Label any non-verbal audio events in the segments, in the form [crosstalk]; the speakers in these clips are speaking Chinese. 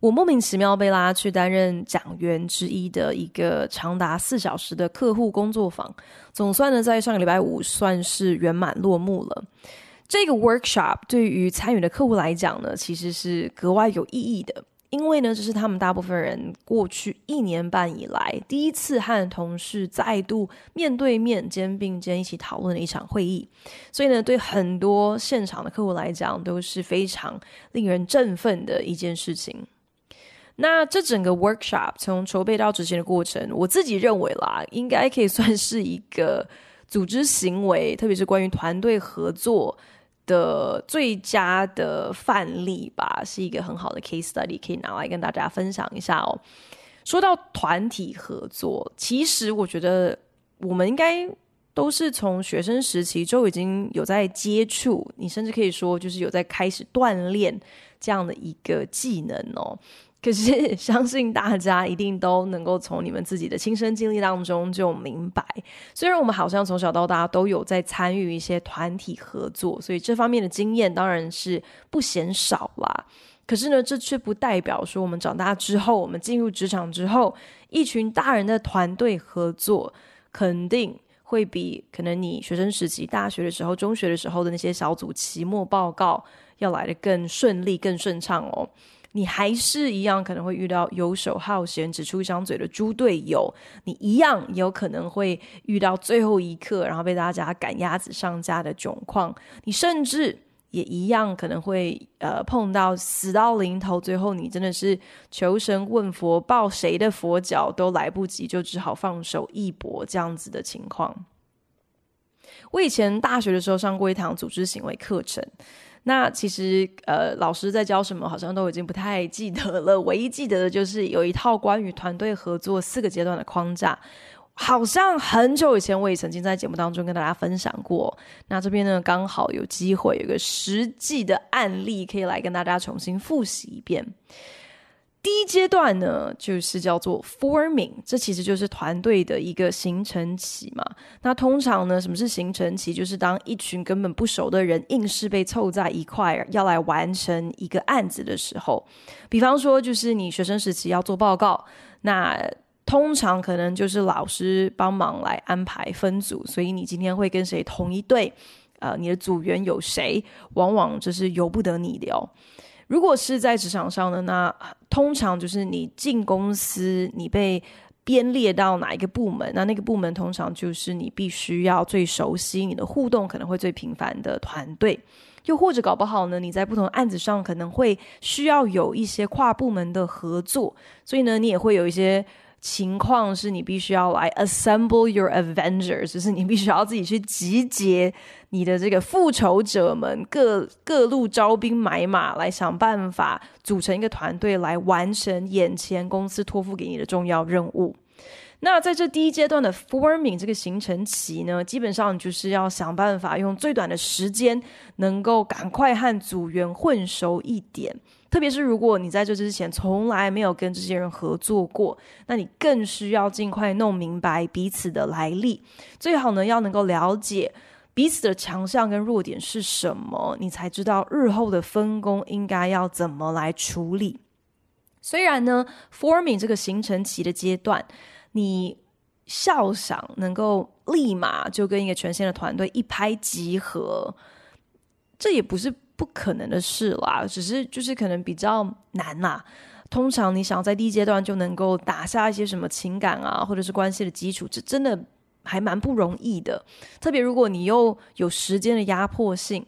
我莫名其妙被拉去担任讲员之一的一个长达四小时的客户工作坊，总算呢，在上个礼拜五算是圆满落幕了。这个 workshop 对于参与的客户来讲呢，其实是格外有意义的，因为呢，这是他们大部分人过去一年半以来第一次和同事再度面对面、肩并肩一起讨论的一场会议，所以呢，对很多现场的客户来讲都是非常令人振奋的一件事情。那这整个 workshop 从筹备到执行的过程，我自己认为啦，应该可以算是一个组织行为，特别是关于团队合作的最佳的范例吧，是一个很好的 case study，可以拿来跟大家分享一下哦。说到团体合作，其实我觉得我们应该都是从学生时期就已经有在接触，你甚至可以说就是有在开始锻炼这样的一个技能哦。可是，相信大家一定都能够从你们自己的亲身经历当中就明白，虽然我们好像从小到大都有在参与一些团体合作，所以这方面的经验当然是不嫌少啦。可是呢，这却不代表说我们长大之后，我们进入职场之后，一群大人的团队合作肯定会比可能你学生时期、大学的时候、中学的时候的那些小组期末报告要来得更顺利、更顺畅哦。你还是一样可能会遇到游手好闲、只出一张嘴的猪队友，你一样有可能会遇到最后一刻然后被大家赶鸭子上架的窘况，你甚至也一样可能会呃碰到死到临头，最后你真的是求神问佛，抱谁的佛脚都来不及，就只好放手一搏这样子的情况。我以前大学的时候上过一堂组织行为课程。那其实，呃，老师在教什么，好像都已经不太记得了。唯一记得的就是有一套关于团队合作四个阶段的框架，好像很久以前我也曾经在节目当中跟大家分享过。那这边呢，刚好有机会有个实际的案例，可以来跟大家重新复习一遍。第一阶段呢，就是叫做 forming，这其实就是团队的一个形成期嘛。那通常呢，什么是形成期？就是当一群根本不熟的人硬是被凑在一块儿，要来完成一个案子的时候。比方说，就是你学生时期要做报告，那通常可能就是老师帮忙来安排分组，所以你今天会跟谁同一队？呃，你的组员有谁？往往就是由不得你聊。如果是在职场上呢，那通常就是你进公司，你被编列到哪一个部门，那那个部门通常就是你必须要最熟悉，你的互动可能会最频繁的团队，又或者搞不好呢，你在不同案子上可能会需要有一些跨部门的合作，所以呢，你也会有一些。情况是你必须要来 assemble your Avengers，就是你必须要自己去集结你的这个复仇者们，各各路招兵买马，来想办法组成一个团队，来完成眼前公司托付给你的重要任务。那在这第一阶段的 forming 这个形成期呢，基本上就是要想办法用最短的时间，能够赶快和组员混熟一点。特别是如果你在这之前从来没有跟这些人合作过，那你更需要尽快弄明白彼此的来历。最好呢，要能够了解彼此的强项跟弱点是什么，你才知道日后的分工应该要怎么来处理。虽然呢，forming 这个形成期的阶段，你笑想能够立马就跟一个全新的团队一拍即合，这也不是。不可能的事啦，只是就是可能比较难啦。通常你想要在第一阶段就能够打下一些什么情感啊，或者是关系的基础，这真的还蛮不容易的。特别如果你又有时间的压迫性，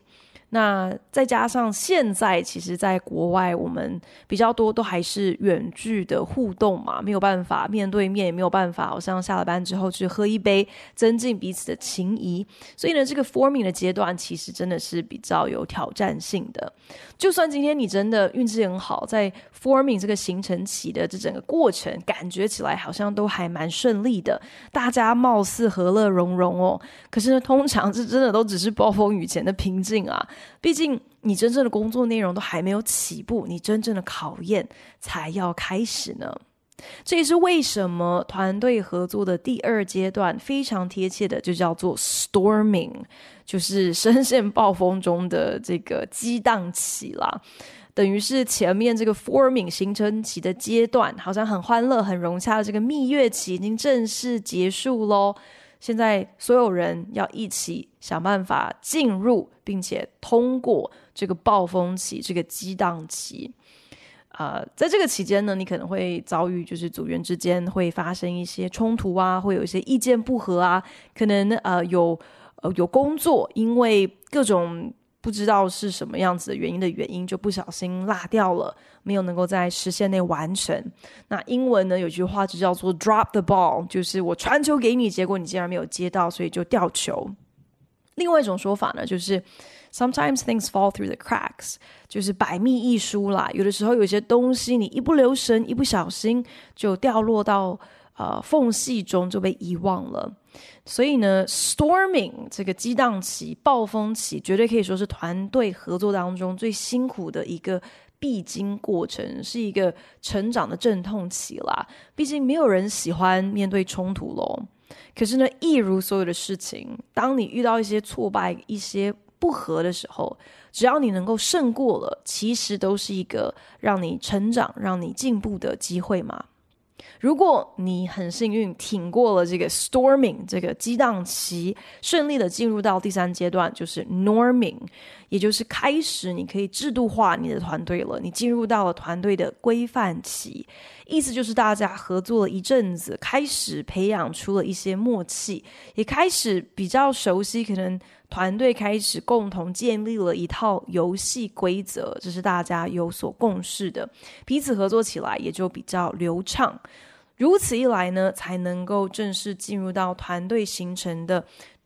那再加上现在，其实在国外，我们比较多都还是远距的互动嘛，没有办法面对面，也没有办法好像下了班之后去喝一杯，增进彼此的情谊。所以呢，这个 forming 的阶段其实真的是比较有挑战性的。就算今天你真的运气很好，在 forming 这个形成期的这整个过程，感觉起来好像都还蛮顺利的，大家貌似和乐融融哦。可是呢，通常这真的都只是暴风雨前的平静啊。毕竟，你真正的工作内容都还没有起步，你真正的考验才要开始呢。这也是为什么团队合作的第二阶段非常贴切的，就叫做 storming，就是深陷暴风中的这个激荡期啦。等于是前面这个 forming 形成期的阶段，好像很欢乐、很融洽的这个蜜月期已经正式结束喽。现在所有人要一起想办法进入，并且通过这个暴风期、这个激荡期。呃，在这个期间呢，你可能会遭遇，就是组员之间会发生一些冲突啊，会有一些意见不合啊，可能呃有呃有工作，因为各种。不知道是什么样子的原因的原因，就不小心落掉了，没有能够在时限内完成。那英文呢，有句话就叫做 “drop the ball”，就是我传球给你，结果你竟然没有接到，所以就掉球。另外一种说法呢，就是 “sometimes things fall through the cracks”，就是百密一疏啦。有的时候有些东西你一不留神，一不小心就掉落到。呃，缝隙中就被遗忘了，所以呢，storming 这个激荡期、暴风期，绝对可以说是团队合作当中最辛苦的一个必经过程，是一个成长的阵痛期啦。毕竟没有人喜欢面对冲突喽。可是呢，一如所有的事情，当你遇到一些挫败、一些不合的时候，只要你能够胜过了，其实都是一个让你成长、让你进步的机会嘛。如果你很幸运挺过了这个 storming 这个激荡期，顺利的进入到第三阶段，就是 norming，也就是开始你可以制度化你的团队了。你进入到了团队的规范期，意思就是大家合作了一阵子，开始培养出了一些默契，也开始比较熟悉，可能团队开始共同建立了一套游戏规则，这是大家有所共识的，彼此合作起来也就比较流畅。如此一来呢，才能够正式进入到团队形成的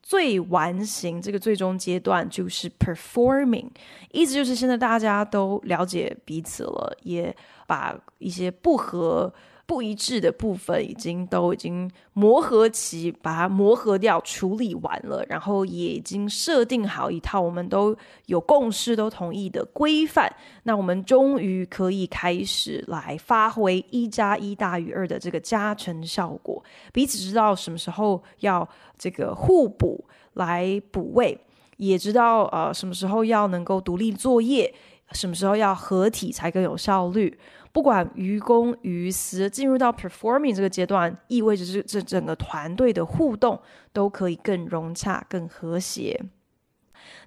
最完形这个最终阶段，就是 performing。意思就是现在大家都了解彼此了，也把一些不合。不一致的部分已经都已经磨合期，把它磨合掉，处理完了，然后也已经设定好一套我们都有共识、都同意的规范。那我们终于可以开始来发挥一加一大于二的这个加成效果，彼此知道什么时候要这个互补来补位，也知道呃什么时候要能够独立作业，什么时候要合体才更有效率。不管于公于私，进入到 performing 这个阶段，意味着这这整个团队的互动都可以更融洽、更和谐。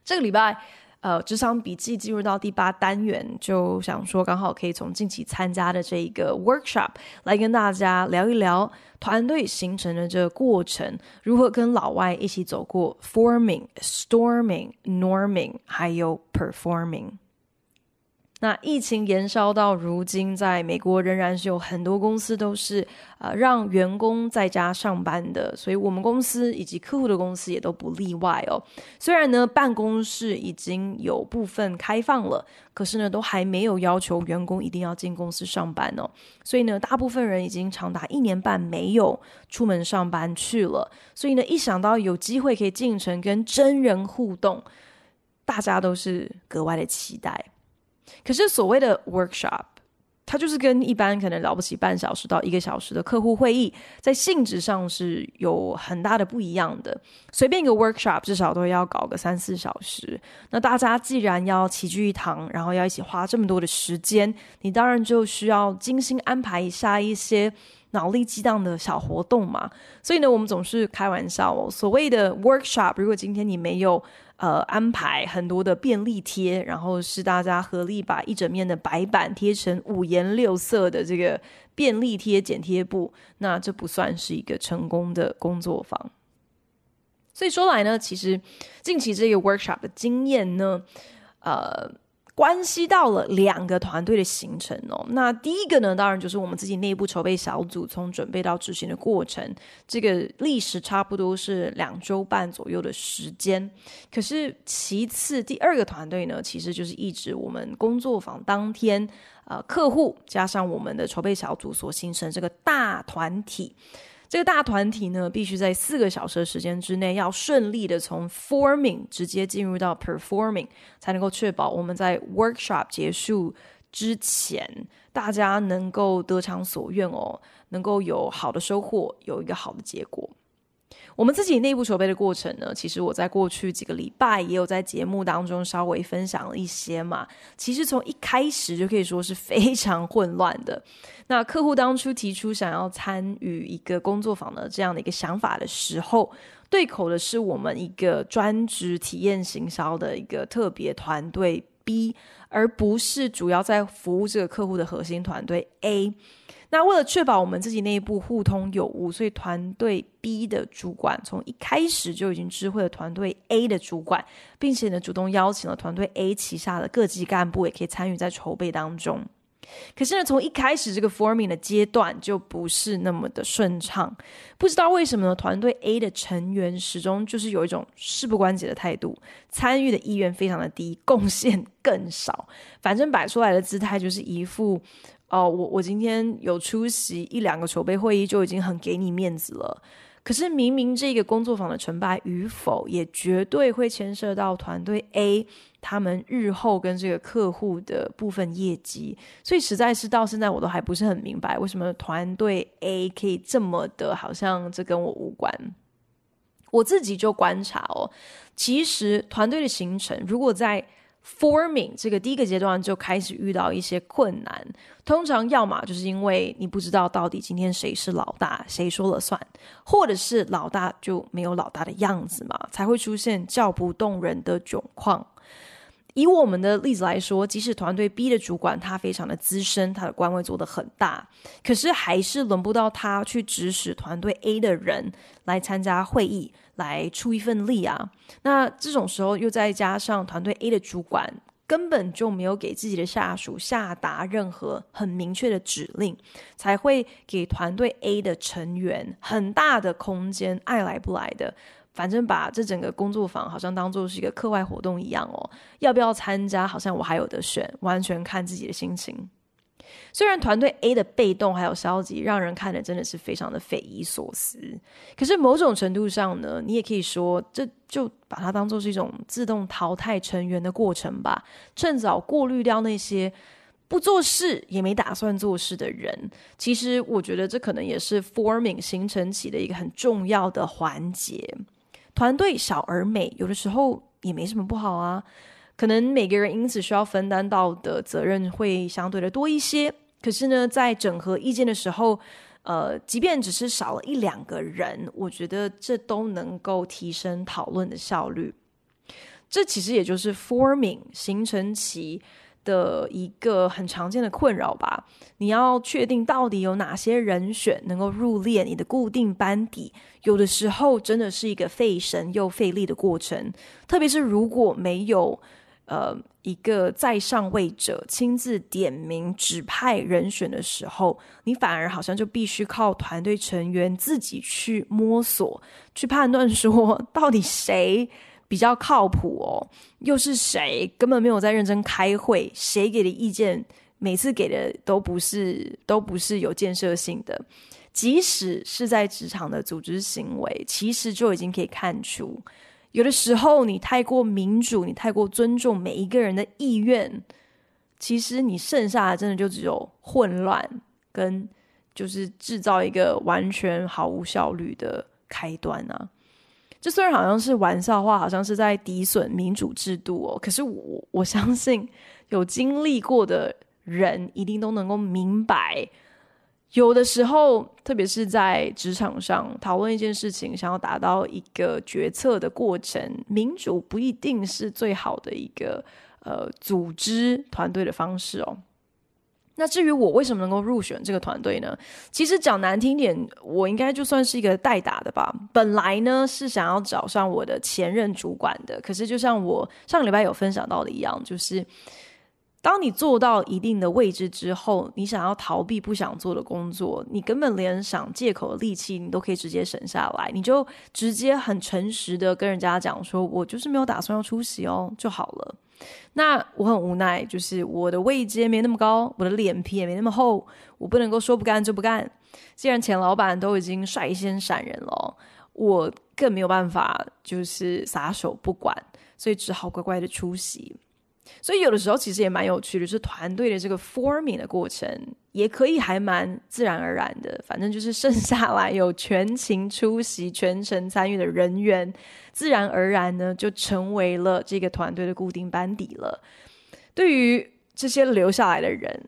这个礼拜，呃，职场笔记进入到第八单元，就想说刚好可以从近期参加的这一个 workshop 来跟大家聊一聊团队形成的这个过程，如何跟老外一起走过 forming、storming、norming，还有 performing。那疫情延烧到如今，在美国仍然是有很多公司都是呃让员工在家上班的，所以我们公司以及客户的公司也都不例外哦。虽然呢办公室已经有部分开放了，可是呢都还没有要求员工一定要进公司上班哦。所以呢大部分人已经长达一年半没有出门上班去了。所以呢一想到有机会可以进城跟真人互动，大家都是格外的期待。可是所谓的 workshop，它就是跟一般可能了不起半小时到一个小时的客户会议，在性质上是有很大的不一样的。随便一个 workshop 至少都要搞个三四小时。那大家既然要齐聚一堂，然后要一起花这么多的时间，你当然就需要精心安排一下一些脑力激荡的小活动嘛。所以呢，我们总是开玩笑哦，所谓的 workshop，如果今天你没有。呃，安排很多的便利贴，然后是大家合力把一整面的白板贴成五颜六色的这个便利贴剪贴布，那这不算是一个成功的工作坊。所以说来呢，其实近期这个 workshop 的经验呢，呃。关系到了两个团队的形成哦。那第一个呢，当然就是我们自己内部筹备小组从准备到执行的过程，这个历时差不多是两周半左右的时间。可是其次，第二个团队呢，其实就是一直我们工作坊当天，呃，客户加上我们的筹备小组所形成这个大团体。这个大团体呢，必须在四个小时的时间之内，要顺利的从 forming 直接进入到 performing，才能够确保我们在 workshop 结束之前，大家能够得偿所愿哦，能够有好的收获，有一个好的结果。我们自己内部筹备的过程呢，其实我在过去几个礼拜也有在节目当中稍微分享了一些嘛。其实从一开始就可以说是非常混乱的。[laughs] 那客户当初提出想要参与一个工作坊的这样的一个想法的时候，对口的是我们一个专职体验行销的一个特别团队 B，而不是主要在服务这个客户的核心团队 A。那为了确保我们自己内部互通有无，所以团队 B 的主管从一开始就已经知会了团队 A 的主管，并且呢主动邀请了团队 A 旗下的各级干部也可以参与在筹备当中。可是呢，从一开始这个 forming 的阶段就不是那么的顺畅，不知道为什么呢？团队 A 的成员始终就是有一种事不关己的态度，参与的意愿非常的低，贡献更少，反正摆出来的姿态就是一副。哦，我我今天有出席一两个筹备会议，就已经很给你面子了。可是明明这个工作坊的成败与否，也绝对会牵涉到团队 A 他们日后跟这个客户的部分业绩。所以实在是到现在我都还不是很明白，为什么团队 A 可以这么的，好像这跟我无关。我自己就观察哦，其实团队的形成，如果在 Forming 这个第一个阶段就开始遇到一些困难，通常要么就是因为你不知道到底今天谁是老大，谁说了算，或者是老大就没有老大的样子嘛，才会出现叫不动人的窘况。以我们的例子来说，即使团队 B 的主管他非常的资深，他的官位做得很大，可是还是轮不到他去指使团队 A 的人来参加会议，来出一份力啊。那这种时候又再加上团队 A 的主管根本就没有给自己的下属下达任何很明确的指令，才会给团队 A 的成员很大的空间，爱来不来的。反正把这整个工作坊好像当做是一个课外活动一样哦，要不要参加？好像我还有得选，完全看自己的心情。虽然团队 A 的被动还有消极，让人看了真的是非常的匪夷所思，可是某种程度上呢，你也可以说，这就把它当做是一种自动淘汰成员的过程吧，趁早过滤掉那些不做事也没打算做事的人。其实我觉得这可能也是 forming 形成起的一个很重要的环节。团队小而美，有的时候也没什么不好啊。可能每个人因此需要分担到的责任会相对的多一些。可是呢，在整合意见的时候，呃，即便只是少了一两个人，我觉得这都能够提升讨论的效率。这其实也就是 forming 形成期的一个很常见的困扰吧。你要确定到底有哪些人选能够入列你的固定班底，有的时候真的是一个费神又费力的过程。特别是如果没有呃一个在上位者亲自点名指派人选的时候，你反而好像就必须靠团队成员自己去摸索，去判断说 [laughs] 到底谁。比较靠谱哦，又是谁根本没有在认真开会？谁给的意见每次给的都不是都不是有建设性的，即使是在职场的组织行为，其实就已经可以看出，有的时候你太过民主，你太过尊重每一个人的意愿，其实你剩下的真的就只有混乱跟就是制造一个完全毫无效率的开端啊。这虽然好像是玩笑话，好像是在诋损民主制度哦，可是我我相信有经历过的人一定都能够明白，有的时候，特别是在职场上讨论一件事情，想要达到一个决策的过程，民主不一定是最好的一个呃组织团队的方式哦。那至于我为什么能够入选这个团队呢？其实讲难听点，我应该就算是一个代打的吧。本来呢是想要找上我的前任主管的，可是就像我上个礼拜有分享到的一样，就是当你做到一定的位置之后，你想要逃避不想做的工作，你根本连想借口的力气你都可以直接省下来，你就直接很诚实的跟人家讲说，我就是没有打算要出席哦，就好了。那我很无奈，就是我的位阶没那么高，我的脸皮也没那么厚，我不能够说不干就不干。既然前老板都已经率先闪人了，我更没有办法就是撒手不管，所以只好乖乖的出席。所以有的时候其实也蛮有趣的，是团队的这个 forming 的过程，也可以还蛮自然而然的。反正就是剩下来有全勤出席、全程参与的人员，自然而然呢就成为了这个团队的固定班底了。对于这些留下来的人，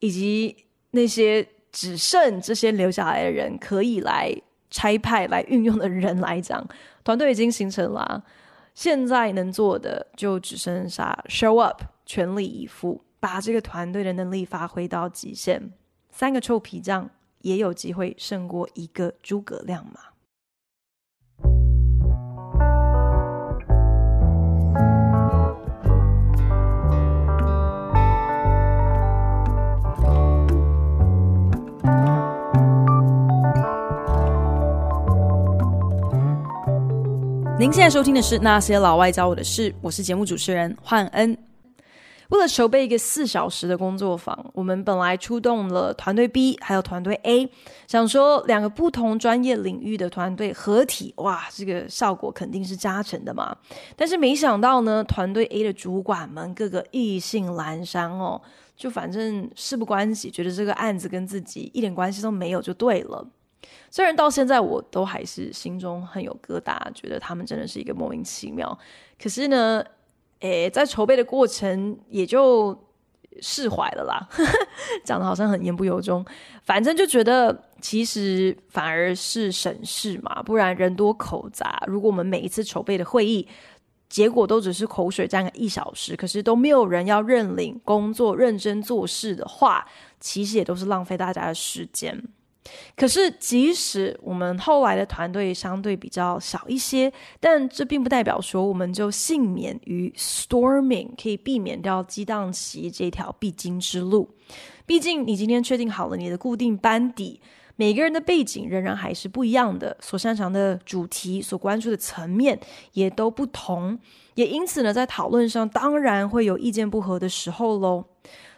以及那些只剩这些留下来的人可以来差派来运用的人来讲，团队已经形成了。现在能做的就只剩下 show up，全力以赴，把这个团队的能力发挥到极限。三个臭皮匠也有机会胜过一个诸葛亮吗？您现在收听的是《那些老外教我的事》，我是节目主持人焕恩。为了筹备一个四小时的工作坊，我们本来出动了团队 B 还有团队 A，想说两个不同专业领域的团队合体，哇，这个效果肯定是加成的嘛。但是没想到呢，团队 A 的主管们个个意兴阑珊哦，就反正事不关己，觉得这个案子跟自己一点关系都没有就对了。虽然到现在我都还是心中很有疙瘩，觉得他们真的是一个莫名其妙。可是呢，诶，在筹备的过程也就释怀了啦，[laughs] 讲的好像很言不由衷。反正就觉得其实反而是省事嘛，不然人多口杂。如果我们每一次筹备的会议结果都只是口水战个一小时，可是都没有人要认领工作、认真做事的话，其实也都是浪费大家的时间。可是，即使我们后来的团队相对比较小一些，但这并不代表说我们就幸免于 storming，可以避免掉激荡期这条必经之路。毕竟，你今天确定好了你的固定班底，每个人的背景仍然还是不一样的，所擅长的主题、所关注的层面也都不同，也因此呢，在讨论上当然会有意见不合的时候喽。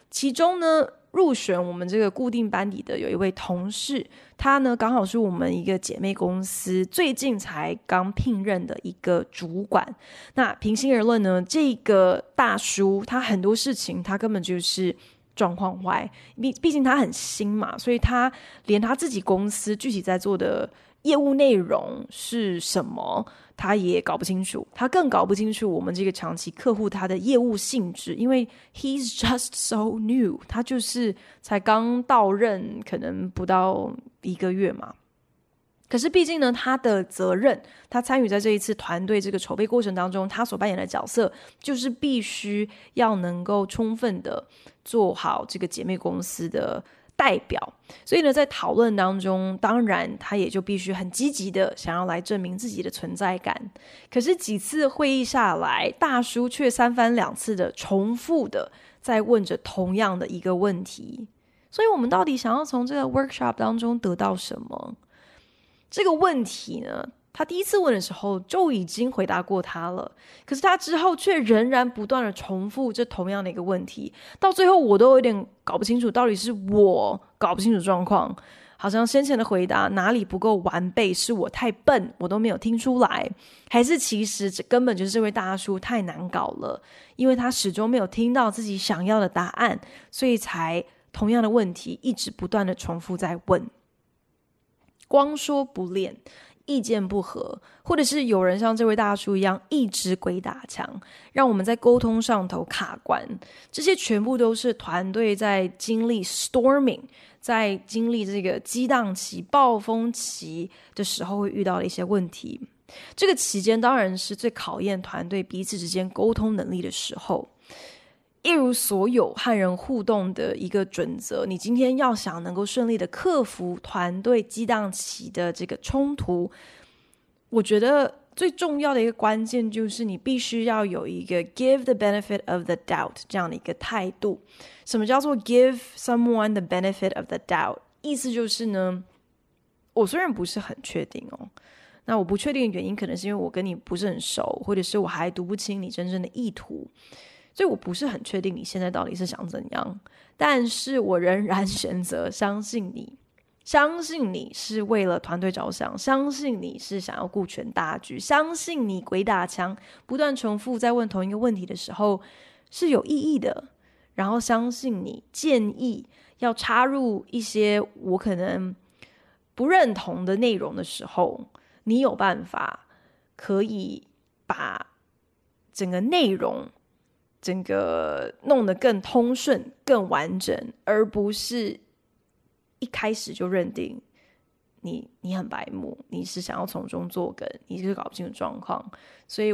其中呢，入选我们这个固定班底的有一位同事，他呢刚好是我们一个姐妹公司最近才刚聘任的一个主管。那平心而论呢，这个大叔他很多事情他根本就是状况外，毕毕竟他很新嘛，所以他连他自己公司具体在做的业务内容是什么，他也搞不清楚，他更搞不清楚我们这个长期客户他的业务性质，因为 he's just so new，他就是才刚到任，可能不到一个月嘛。可是毕竟呢，他的责任，他参与在这一次团队这个筹备过程当中，他所扮演的角色就是必须要能够充分的做好这个姐妹公司的。代表，所以呢，在讨论当中，当然他也就必须很积极的想要来证明自己的存在感。可是几次会议下来，大叔却三番两次的重复的在问着同样的一个问题。所以，我们到底想要从这个 workshop 当中得到什么？这个问题呢？他第一次问的时候就已经回答过他了，可是他之后却仍然不断的重复这同样的一个问题，到最后我都有点搞不清楚，到底是我搞不清楚状况，好像先前的回答哪里不够完备，是我太笨，我都没有听出来，还是其实这根本就是这位大叔太难搞了，因为他始终没有听到自己想要的答案，所以才同样的问题一直不断的重复在问，光说不练。意见不合，或者是有人像这位大叔一样一直鬼打墙，让我们在沟通上头卡关，这些全部都是团队在经历 storming，在经历这个激荡期、暴风期的时候会遇到的一些问题。这个期间当然是最考验团队彼此之间沟通能力的时候。一如所有和人互动的一个准则，你今天要想能够顺利的克服团队激荡期的这个冲突，我觉得最重要的一个关键就是你必须要有一个 give the benefit of the doubt 这样的一个态度。什么叫做 give someone the benefit of the doubt？意思就是呢，我虽然不是很确定哦，那我不确定的原因可能是因为我跟你不是很熟，或者是我还读不清你真正的意图。所以我不是很确定你现在到底是想怎样，但是我仍然 [laughs] 选择相信你，相信你是为了团队着想，相信你是想要顾全大局，相信你鬼打墙，不断重复在问同一个问题的时候是有意义的，然后相信你建议要插入一些我可能不认同的内容的时候，你有办法可以把整个内容。整个弄得更通顺、更完整，而不是一开始就认定你你很白目，你是想要从中作梗，你是搞不清楚状况。所以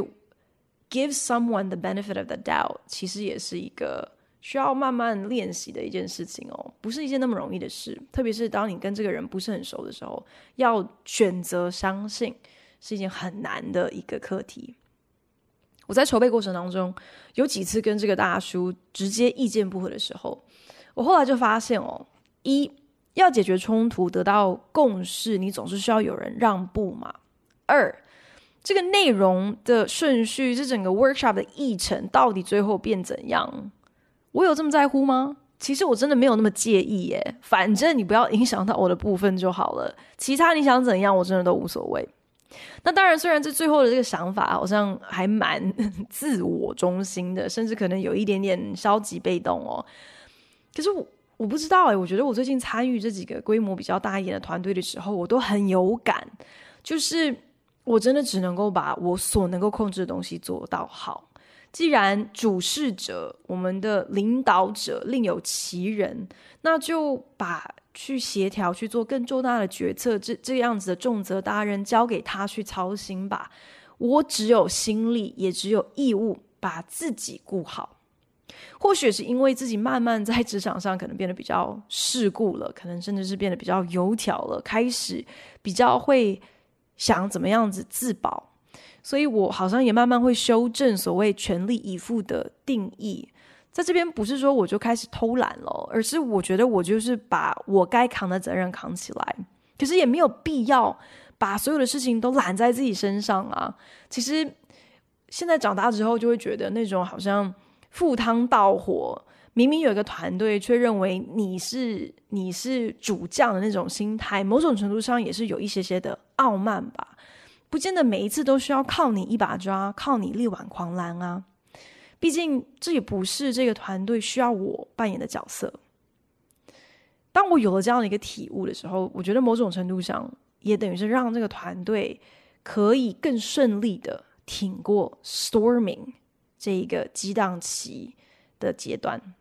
，give someone the benefit of the doubt，其实也是一个需要慢慢练习的一件事情哦，不是一件那么容易的事。特别是当你跟这个人不是很熟的时候，要选择相信是一件很难的一个课题。我在筹备过程当中，有几次跟这个大叔直接意见不合的时候，我后来就发现哦，一要解决冲突、得到共识，你总是需要有人让步嘛。二，这个内容的顺序，这整个 workshop 的议程到底最后变怎样，我有这么在乎吗？其实我真的没有那么介意耶，反正你不要影响到我的部分就好了，其他你想怎样，我真的都无所谓。那当然，虽然这最后的这个想法好像还蛮 [laughs] 自我中心的，甚至可能有一点点消极被动哦。可是我我不知道哎，我觉得我最近参与这几个规模比较大一点的团队的时候，我都很有感，就是我真的只能够把我所能够控制的东西做到好。既然主事者，我们的领导者另有其人，那就把。去协调去做更重大的决策，这这样子的重责大任交给他去操心吧。我只有心力，也只有义务把自己顾好。或许是因为自己慢慢在职场上可能变得比较世故了，可能甚至是变得比较油条了，开始比较会想怎么样子自保，所以我好像也慢慢会修正所谓全力以赴的定义。在这边不是说我就开始偷懒了，而是我觉得我就是把我该扛的责任扛起来，可是也没有必要把所有的事情都揽在自己身上啊。其实现在长大之后就会觉得那种好像赴汤蹈火，明明有一个团队，却认为你是你是主将的那种心态，某种程度上也是有一些些的傲慢吧。不见得每一次都需要靠你一把抓，靠你力挽狂澜啊。毕竟这也不是这个团队需要我扮演的角色。当我有了这样的一个体悟的时候，我觉得某种程度上也等于是让这个团队可以更顺利的挺过 storming 这一个激荡期的阶段。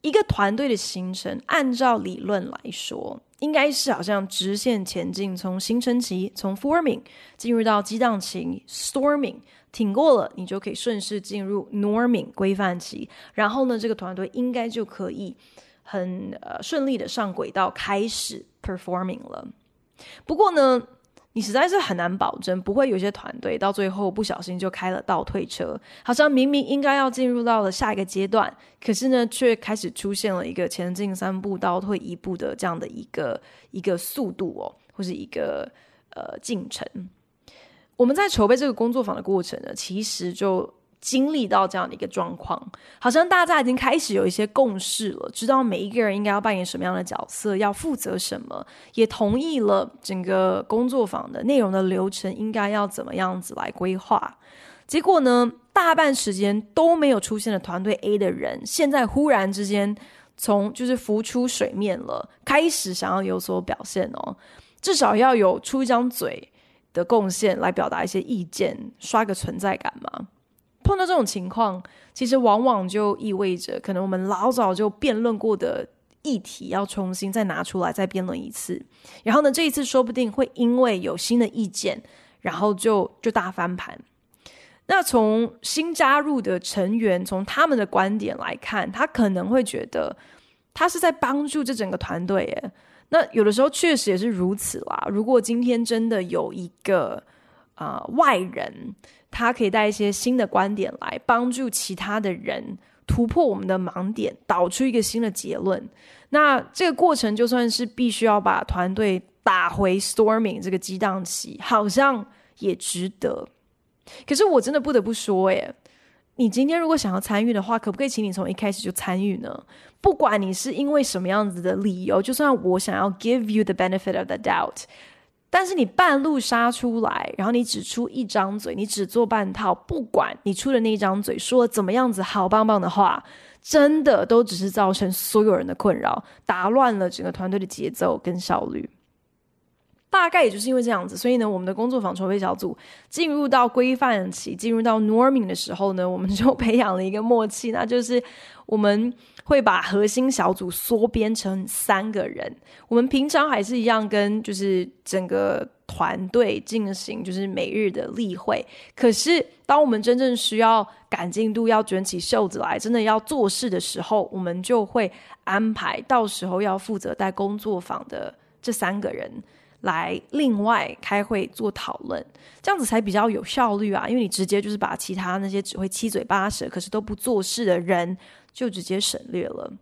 一个团队的形成，按照理论来说，应该是好像直线前进，从形成期，从 forming 进入到激荡期 storming。挺过了，你就可以顺势进入 norming 规范期，然后呢，这个团队应该就可以很呃顺利的上轨道，开始 performing 了。不过呢，你实在是很难保证不会有些团队到最后不小心就开了倒退车，好像明明应该要进入到了下一个阶段，可是呢，却开始出现了一个前进三步倒退一步的这样的一个一个速度哦，或是一个呃进程。我们在筹备这个工作坊的过程呢，其实就经历到这样的一个状况，好像大家已经开始有一些共识了，知道每一个人应该要扮演什么样的角色，要负责什么，也同意了整个工作坊的内容的流程应该要怎么样子来规划。结果呢，大半时间都没有出现的团队 A 的人，现在忽然之间从就是浮出水面了，开始想要有所表现哦，至少要有出一张嘴。的贡献来表达一些意见，刷个存在感嘛。碰到这种情况，其实往往就意味着，可能我们老早就辩论过的议题要重新再拿出来再辩论一次。然后呢，这一次说不定会因为有新的意见，然后就就大翻盘。那从新加入的成员，从他们的观点来看，他可能会觉得他是在帮助这整个团队。耶，那有的时候确实也是如此啦。如果今天真的有一个啊、外人，他可以带一些新的观点来帮助其他的人突破我们的盲点，导出一个新的结论，那这个过程就算是必须要把团队打回 storming 这个激荡期，好像也值得。可是我真的不得不说，耶，你今天如果想要参与的话，可不可以请你从一开始就参与呢？不管你是因为什么样子的理由，就算我想要 give you the benefit of the doubt，但是你半路杀出来，然后你只出一张嘴，你只做半套，不管你出的那一张嘴说了怎么样子好棒棒的话，真的都只是造成所有人的困扰，打乱了整个团队的节奏跟效率。大概也就是因为这样子，所以呢，我们的工作坊筹备小组进入到规范期、进入到 norming 的时候呢，[laughs] 我们就培养了一个默契，那就是我们会把核心小组缩编成三个人。我们平常还是一样跟就是整个团队进行就是每日的例会，可是当我们真正需要赶进度、要卷起袖子来、真的要做事的时候，我们就会安排到时候要负责带工作坊的这三个人。来另外开会做讨论，这样子才比较有效率啊！因为你直接就是把其他那些只会七嘴八舌，可是都不做事的人就直接省略了。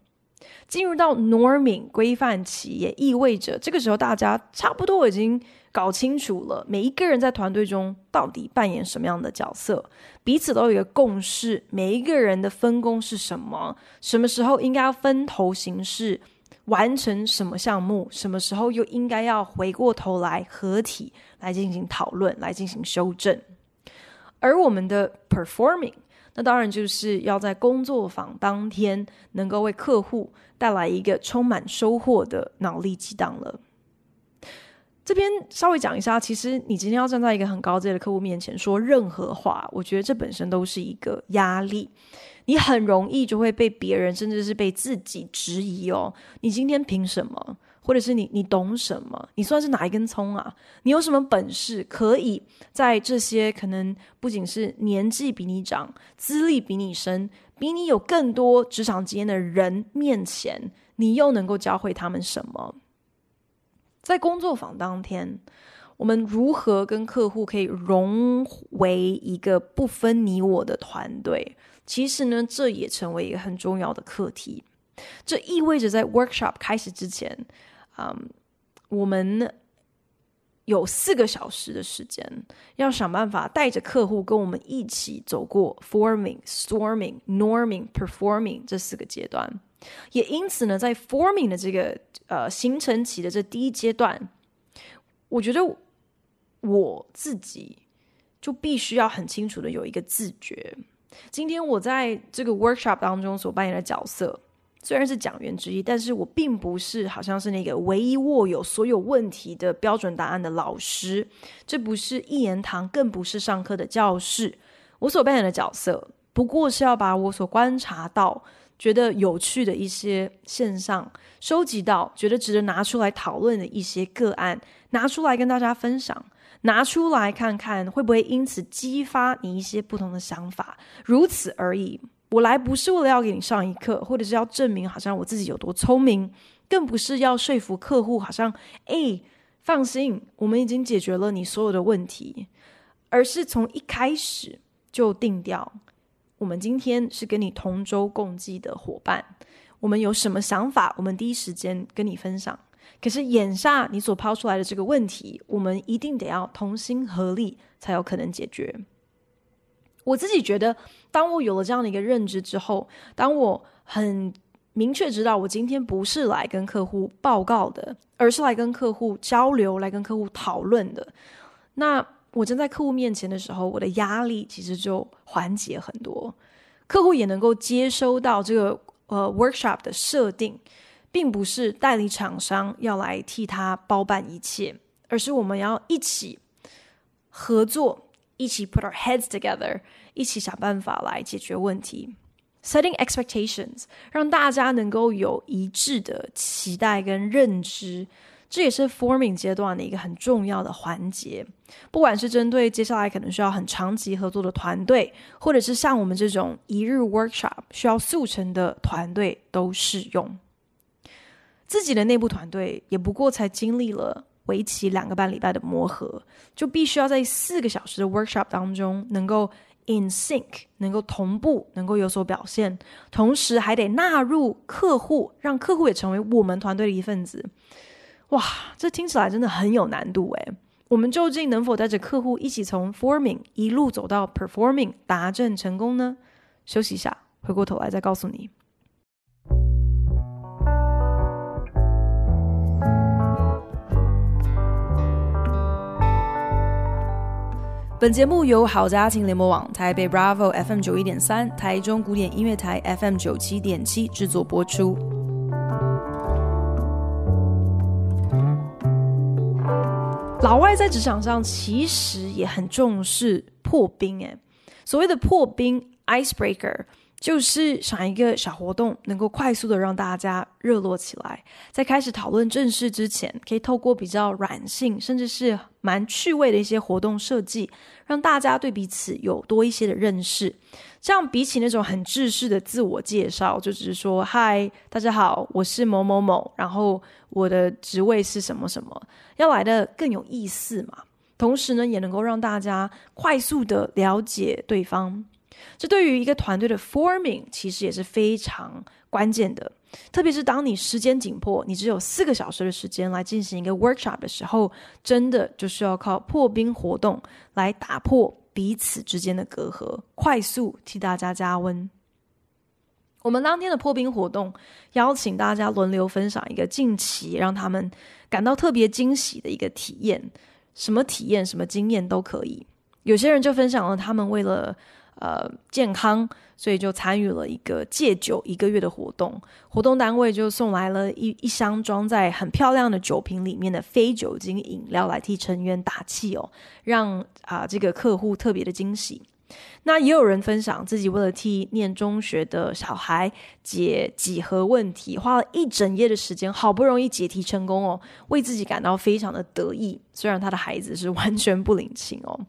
进入到 norming 规范期，也意味着这个时候大家差不多已经搞清楚了，每一个人在团队中到底扮演什么样的角色，彼此都有一个共识，每一个人的分工是什么，什么时候应该要分头行事。完成什么项目，什么时候又应该要回过头来合体来进行讨论，来进行修正。而我们的 performing，那当然就是要在工作坊当天能够为客户带来一个充满收获的脑力激荡了。这边稍微讲一下，其实你今天要站在一个很高阶的客户面前说任何话，我觉得这本身都是一个压力。你很容易就会被别人，甚至是被自己质疑哦。你今天凭什么？或者是你你懂什么？你算是哪一根葱啊？你有什么本事可以在这些可能不仅是年纪比你长、资历比你深、比你有更多职场经验的人面前，你又能够教会他们什么？在工作坊当天，我们如何跟客户可以融为一个不分你我的团队？其实呢，这也成为一个很重要的课题。这意味着在 workshop 开始之前，嗯，我们有四个小时的时间，要想办法带着客户跟我们一起走过 forming、storming、norming、performing 这四个阶段。也因此呢，在 forming 的这个呃形成期的这第一阶段，我觉得我自己就必须要很清楚的有一个自觉。今天我在这个 workshop 当中所扮演的角色，虽然是讲员之一，但是我并不是好像是那个唯一握有所有问题的标准答案的老师。这不是一言堂，更不是上课的教室。我所扮演的角色，不过是要把我所观察到、觉得有趣的一些现象，收集到觉得值得拿出来讨论的一些个案，拿出来跟大家分享。拿出来看看，会不会因此激发你一些不同的想法？如此而已。我来不是为了要给你上一课，或者是要证明好像我自己有多聪明，更不是要说服客户好像，哎，放心，我们已经解决了你所有的问题，而是从一开始就定调，我们今天是跟你同舟共济的伙伴，我们有什么想法，我们第一时间跟你分享。可是眼下你所抛出来的这个问题，我们一定得要同心合力才有可能解决。我自己觉得，当我有了这样的一个认知之后，当我很明确知道我今天不是来跟客户报告的，而是来跟客户交流、来跟客户讨论的，那我站在客户面前的时候，我的压力其实就缓解很多，客户也能够接收到这个呃 workshop 的设定。并不是代理厂商要来替他包办一切，而是我们要一起合作，一起 put our heads together，一起想办法来解决问题。Setting expectations，让大家能够有一致的期待跟认知，这也是 forming 阶段的一个很重要的环节。不管是针对接下来可能需要很长期合作的团队，或者是像我们这种一日 workshop 需要速成的团队，都适用。自己的内部团队也不过才经历了为期两个半礼拜的磨合，就必须要在四个小时的 workshop 当中能够 in sync，能够同步，能够有所表现，同时还得纳入客户，让客户也成为我们团队的一份子。哇，这听起来真的很有难度诶。我们究竟能否带着客户一起从 forming 一路走到 performing 达阵成功呢？休息一下，回过头来再告诉你。本节目由好家庭联播网、台北 Bravo FM 九一点三、台中古典音乐台 FM 九七点七制作播出。老外在职场上其实也很重视破冰，诶，所谓的破冰 （icebreaker）。就是想一个小活动，能够快速的让大家热络起来，在开始讨论正事之前，可以透过比较软性，甚至是蛮趣味的一些活动设计，让大家对彼此有多一些的认识。这样比起那种很制式的自我介绍，就只是说“嗨，大家好，我是某某某”，然后我的职位是什么什么，要来的更有意思嘛。同时呢，也能够让大家快速的了解对方。这对于一个团队的 forming 其实也是非常关键的，特别是当你时间紧迫，你只有四个小时的时间来进行一个 workshop 的时候，真的就是要靠破冰活动来打破彼此之间的隔阂，快速替大家加温。我们当天的破冰活动，邀请大家轮流分享一个近期让他们感到特别惊喜的一个体验，什么体验、什么经验都可以。有些人就分享了他们为了呃，健康，所以就参与了一个戒酒一个月的活动。活动单位就送来了一一箱装在很漂亮的酒瓶里面的非酒精饮料来替成员打气哦，让啊、这个客户特别的惊喜。那也有人分享自己为了替念中学的小孩解几何问题，花了一整夜的时间，好不容易解题成功哦，为自己感到非常的得意。虽然他的孩子是完全不领情哦。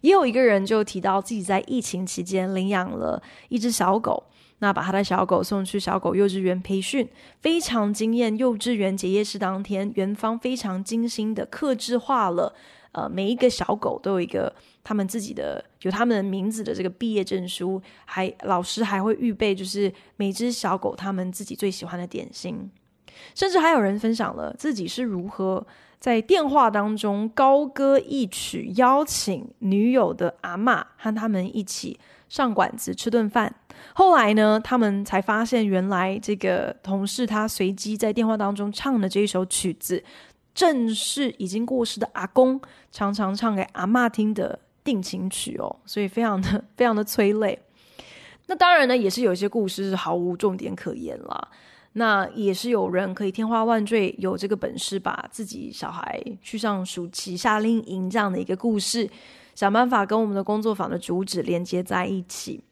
也有一个人就提到自己在疫情期间领养了一只小狗，那把他的小狗送去小狗幼稚园培训，非常惊艳。幼稚园结业式当天，园方非常精心的刻制化了，呃，每一个小狗都有一个他们自己的有他们的名字的这个毕业证书，还老师还会预备就是每只小狗他们自己最喜欢的点心，甚至还有人分享了自己是如何。在电话当中高歌一曲，邀请女友的阿嬷和他们一起上馆子吃顿饭。后来呢，他们才发现，原来这个同事他随机在电话当中唱的这一首曲子，正是已经过世的阿公常常唱给阿嬷听的定情曲哦，所以非常的非常的催泪。那当然呢，也是有一些故事是毫无重点可言了。那也是有人可以天花万坠，有这个本事把自己小孩去上暑期夏令营这样的一个故事，想办法跟我们的工作坊的主旨连接在一起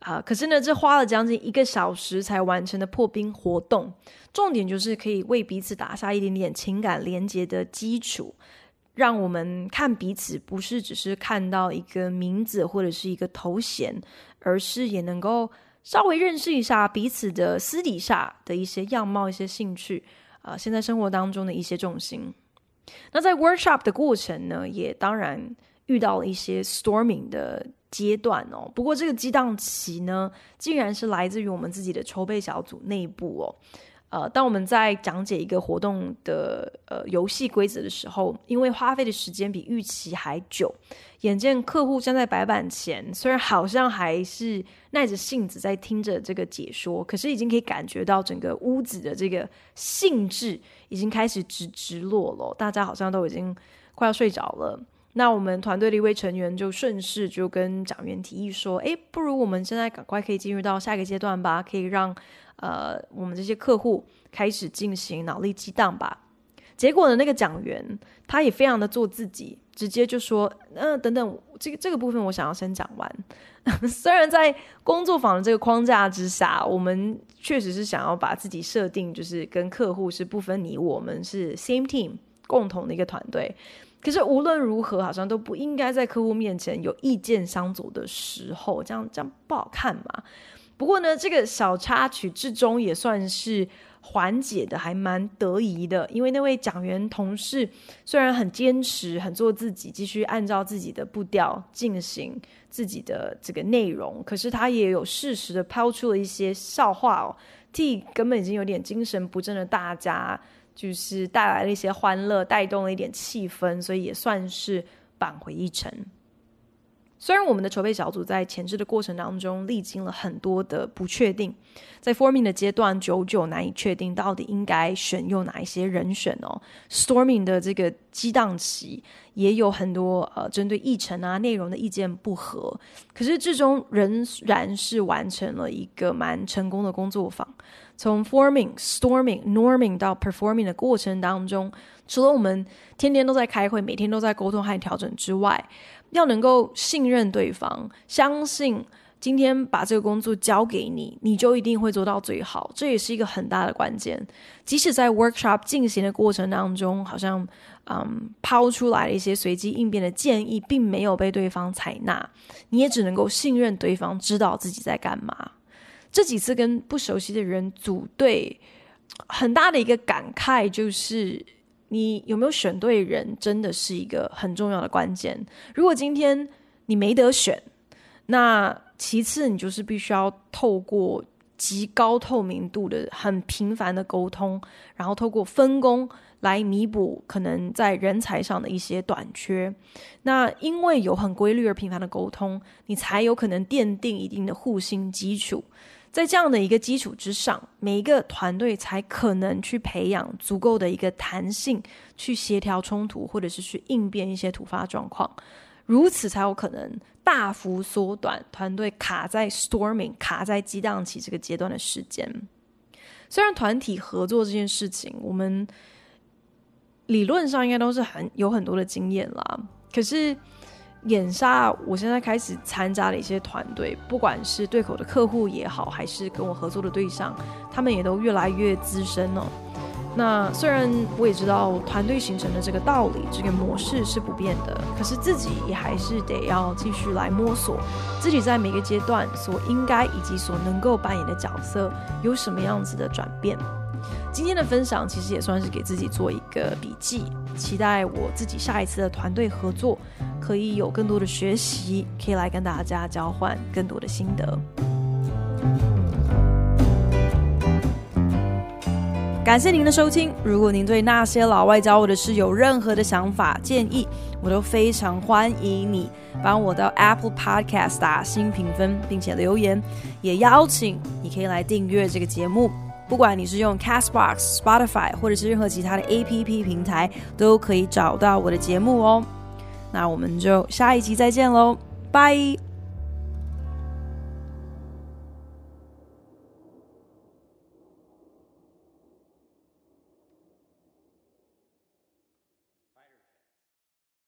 啊、可是呢，这花了将近一个小时才完成的破冰活动，重点就是可以为彼此打下一点点情感连接的基础，让我们看彼此不是只是看到一个名字或者是一个头衔，而是也能够。稍微认识一下彼此的私底下的一些样貌、一些兴趣，啊、现在生活当中的一些重心。那在 workshop 的过程呢，也当然遇到了一些 storming 的阶段哦。不过这个激荡期呢，竟然是来自于我们自己的筹备小组内部哦。呃，当我们在讲解一个活动的呃游戏规则的时候，因为花费的时间比预期还久，眼见客户站在白板前，虽然好像还是耐着性子在听着这个解说，可是已经可以感觉到整个屋子的这个兴致已经开始直直落了，大家好像都已经快要睡着了。那我们团队的一位成员就顺势就跟讲员提议说：“诶，不如我们现在赶快可以进入到下一个阶段吧，可以让。”呃，我们这些客户开始进行脑力激荡吧。结果呢，那个讲员他也非常的做自己，直接就说：“嗯、等等，这个这个部分我想要先讲完。[laughs] ”虽然在工作坊的这个框架之下，我们确实是想要把自己设定就是跟客户是不分你我们是 same team 共同的一个团队。可是无论如何，好像都不应该在客户面前有意见相左的时候，这样这样不好看嘛。不过呢，这个小插曲至终也算是缓解的，还蛮得宜的。因为那位讲员同事虽然很坚持，很做自己，继续按照自己的步调进行自己的这个内容，可是他也有适时的抛出了一些笑话哦，替根本已经有点精神不振的大家。就是带来了一些欢乐，带动了一点气氛，所以也算是扳回一城。虽然我们的筹备小组在前置的过程当中历经了很多的不确定，在 forming 的阶段久久难以确定到底应该选用哪一些人选哦。storming 的这个激荡期也有很多呃针对议程啊内容的意见不合，可是最终仍然是完成了一个蛮成功的工作坊。从 forming、storming、norming 到 performing 的过程当中，除了我们天天都在开会，每天都在沟通和调整之外，要能够信任对方，相信今天把这个工作交给你，你就一定会做到最好。这也是一个很大的关键。即使在 workshop 进行的过程当中，好像嗯抛出来了一些随机应变的建议，并没有被对方采纳，你也只能够信任对方知道自己在干嘛。这几次跟不熟悉的人组队，很大的一个感慨就是，你有没有选对人，真的是一个很重要的关键。如果今天你没得选，那其次你就是必须要透过极高透明度的、很频繁的沟通，然后透过分工来弥补可能在人才上的一些短缺。那因为有很规律而频繁的沟通，你才有可能奠定一定的互信基础。在这样的一个基础之上，每一个团队才可能去培养足够的一个弹性，去协调冲突，或者是去应变一些突发状况，如此才有可能大幅缩短团队卡在 storming、卡在激荡期这个阶段的时间。虽然团体合作这件事情，我们理论上应该都是很有很多的经验啦，可是。眼下，我现在开始参加了一些团队，不管是对口的客户也好，还是跟我合作的对象，他们也都越来越资深了。那虽然我也知道团队形成的这个道理，这个模式是不变的，可是自己也还是得要继续来摸索，自己在每个阶段所应该以及所能够扮演的角色有什么样子的转变。今天的分享其实也算是给自己做一个笔记，期待我自己下一次的团队合作可以有更多的学习，可以来跟大家交换更多的心得。感谢您的收听，如果您对那些老外教我的事有任何的想法建议，我都非常欢迎你帮我到 Apple Podcast 打新评分，并且留言，也邀请你可以来订阅这个节目。不管你是用 Castbox、Spotify 或者是任何其他的 APP 平台，都可以找到我的节目哦。那我们就下一集再见喽，拜。